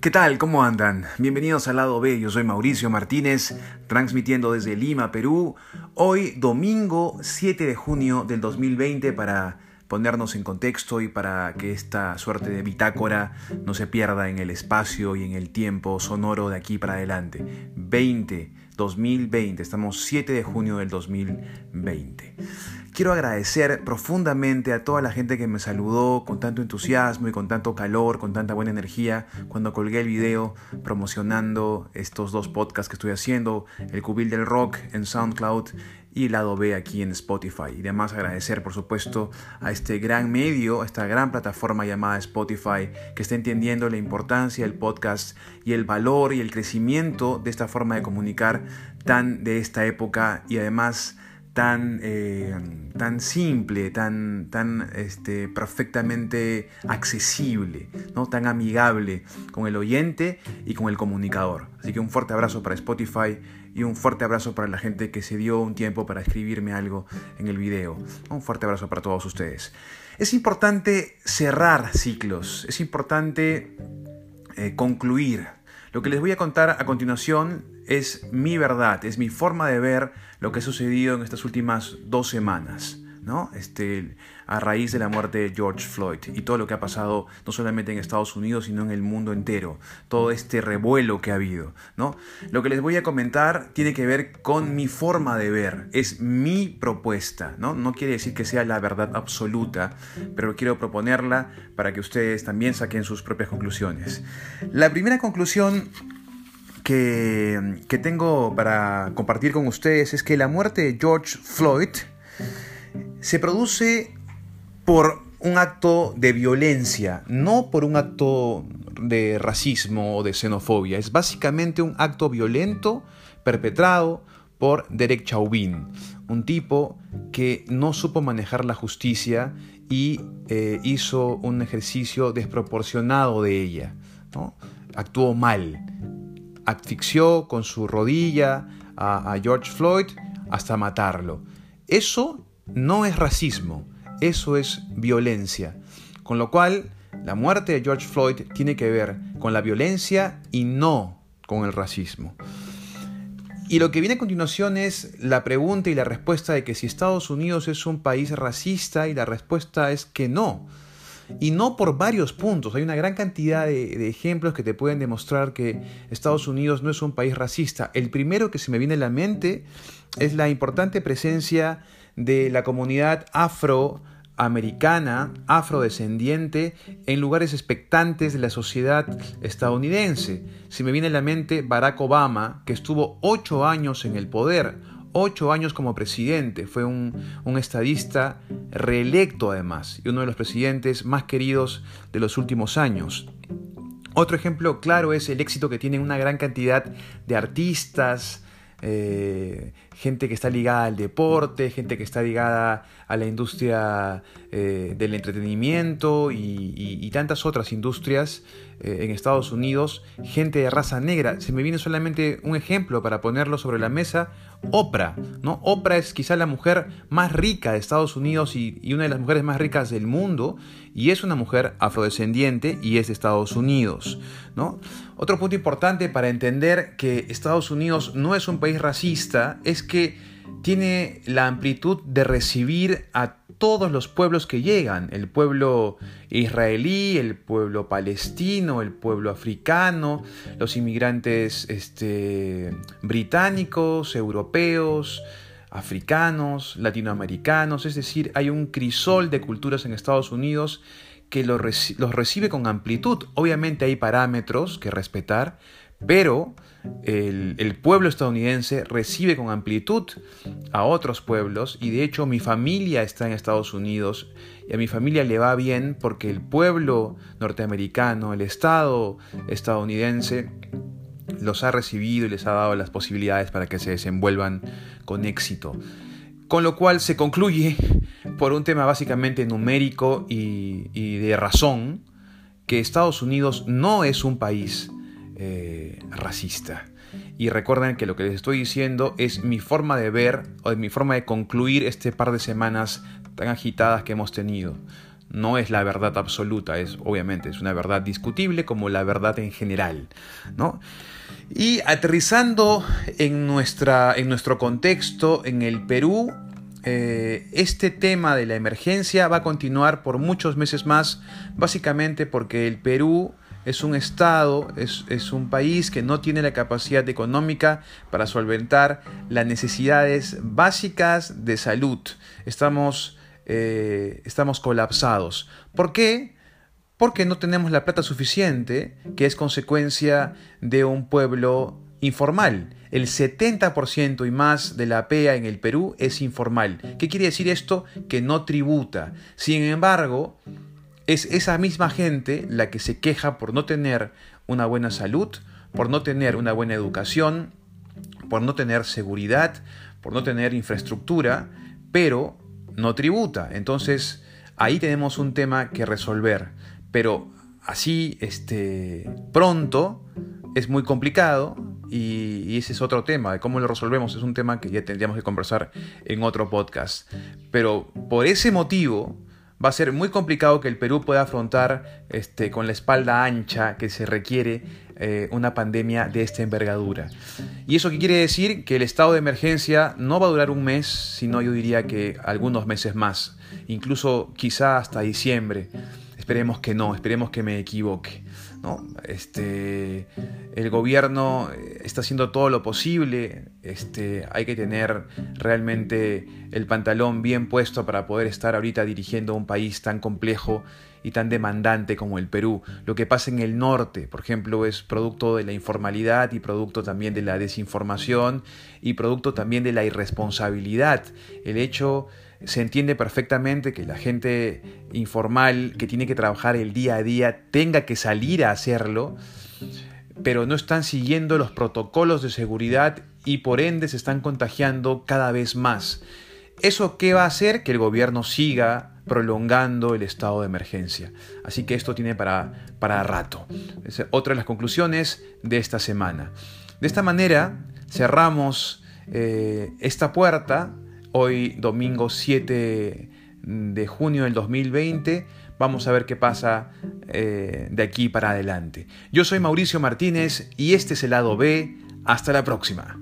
¿Qué tal? ¿Cómo andan? Bienvenidos al lado B, yo soy Mauricio Martínez, transmitiendo desde Lima, Perú, hoy domingo 7 de junio del 2020 para ponernos en contexto y para que esta suerte de bitácora no se pierda en el espacio y en el tiempo sonoro de aquí para adelante. 20, 2020, estamos 7 de junio del 2020. Quiero agradecer profundamente a toda la gente que me saludó con tanto entusiasmo y con tanto calor, con tanta buena energía cuando colgué el video promocionando estos dos podcasts que estoy haciendo, El Cubil del Rock en SoundCloud y lado B aquí en Spotify. Y además agradecer, por supuesto, a este gran medio, a esta gran plataforma llamada Spotify, que está entendiendo la importancia del podcast y el valor y el crecimiento de esta forma de comunicar tan de esta época y además tan, eh, tan simple, tan, tan este, perfectamente accesible, ¿no? tan amigable con el oyente y con el comunicador. Así que un fuerte abrazo para Spotify y un fuerte abrazo para la gente que se dio un tiempo para escribirme algo en el video. Un fuerte abrazo para todos ustedes. Es importante cerrar ciclos, es importante eh, concluir. Lo que les voy a contar a continuación es mi verdad, es mi forma de ver lo que ha sucedido en estas últimas dos semanas. ¿No? Este, a raíz de la muerte de George Floyd y todo lo que ha pasado no solamente en Estados Unidos, sino en el mundo entero, todo este revuelo que ha habido. ¿no? Lo que les voy a comentar tiene que ver con mi forma de ver, es mi propuesta, ¿no? no quiere decir que sea la verdad absoluta, pero quiero proponerla para que ustedes también saquen sus propias conclusiones. La primera conclusión que, tengo para compartir con ustedes es que la muerte de George Floyd se produce por un acto de violencia, no por un acto de racismo o de xenofobia. Es básicamente un acto violento perpetrado por Derek Chauvin, un tipo que no supo manejar la justicia y eh, hizo un ejercicio desproporcionado de ella. Actuó mal asfixió con su rodilla a, George Floyd hasta matarlo. Eso no es racismo, eso es violencia. Con lo cual, la muerte de George Floyd tiene que ver con la violencia y no con el racismo. Y lo que viene a continuación es la pregunta y la respuesta de que si Estados Unidos es un país racista y la respuesta es que no. Y no por varios puntos. Hay una gran cantidad de, ejemplos que te pueden demostrar que Estados Unidos no es un país racista. El primero que se me viene a la mente es la importante presencia de la comunidad afroamericana, afrodescendiente, en lugares expectantes de la sociedad estadounidense. Se me viene a la mente Barack Obama, que estuvo ocho años en el poder, ocho años como presidente, fue un, estadista reelecto además y uno de los presidentes más queridos de los últimos años. Otro ejemplo claro es el éxito que tienen una gran cantidad de artistas, eh, gente que está ligada al deporte, gente que está ligada a la industria eh, del entretenimiento y, tantas otras industrias eh, en Estados Unidos, gente de raza negra. Se me viene solamente un ejemplo para ponerlo sobre la mesa, Oprah. ¿no? Oprah es quizá la mujer más rica de Estados Unidos y, una de las mujeres más ricas del mundo y es una mujer afrodescendiente y es de Estados Unidos. ¿no? Otro punto importante para entender que Estados Unidos no es un país racista es que tiene la amplitud de recibir a todos los pueblos que llegan, el pueblo israelí, el pueblo palestino, el pueblo africano, los inmigrantes este, británicos, europeos, africanos, latinoamericanos, es decir, hay un crisol de culturas en Estados Unidos que los, recibe con amplitud. Obviamente hay parámetros que respetar, pero el, pueblo estadounidense recibe con amplitud a otros pueblos y de hecho mi familia está en Estados Unidos y a mi familia le va bien porque el pueblo norteamericano, el Estado estadounidense, los ha recibido y les ha dado las posibilidades para que se desenvuelvan con éxito. Con lo cual se concluye, por un tema básicamente numérico y, de razón, que Estados Unidos no es un país eh, racista. Y recuerden que lo que les estoy diciendo es mi forma de ver o mi forma de concluir este par de semanas tan agitadas que hemos tenido. no es la verdad absoluta, es obviamente es una verdad discutible como la verdad en general, ¿no? Y aterrizando en, nuestra, en nuestro contexto, en el Perú, eh, este tema de la emergencia va a continuar por muchos meses más, básicamente porque el Perú es un estado, es, un país que no tiene la capacidad económica para solventar las necesidades básicas de salud. Estamos, eh, estamos colapsados. ¿Por qué? Porque no tenemos la plata suficiente, que es consecuencia de un pueblo informal. El 70% y más de la PEA en el Perú es informal. ¿Qué quiere decir esto? Que no tributa. Sin embargo, es esa misma gente la que se queja por no tener una buena salud, por no tener una buena educación, por no tener seguridad, por no tener infraestructura, pero no tributa. Entonces, ahí tenemos un tema que resolver. Pero así, este, pronto, es muy complicado y, ese es otro tema. Cómo lo resolvemos es un tema que ya tendríamos que conversar en otro podcast. Pero por ese motivo, va a ser muy complicado que el Perú pueda afrontar este, con la espalda ancha que se requiere eh, una pandemia de esta envergadura. ¿Y eso qué quiere decir? Que el estado de emergencia no va a durar un mes, sino yo diría que algunos meses más, incluso quizá hasta diciembre. Esperemos que no, esperemos que me equivoque. ¿No? Este, el gobierno está haciendo todo lo posible, este, hay que tener realmente el pantalón bien puesto para poder estar ahorita dirigiendo un país tan complejo y tan demandante como el Perú. Lo que pasa en el norte, por ejemplo, es producto de la informalidad y producto también de la desinformación y producto también de la irresponsabilidad. El hecho se entiende perfectamente que la gente informal que tiene que trabajar el día a día tenga que salir a hacerlo, pero no están siguiendo los protocolos de seguridad y por ende se están contagiando cada vez más. ¿Eso qué va a hacer? Que el gobierno siga prolongando el estado de emergencia. Así que esto tiene para, para rato. Es otra de las conclusiones de esta semana. De esta manera cerramos eh, esta puerta Hoy domingo 7 de junio del 2020. Vamos a ver qué pasa eh, de aquí para adelante. Yo soy Mauricio Martínez y este es el lado B. Hasta la próxima.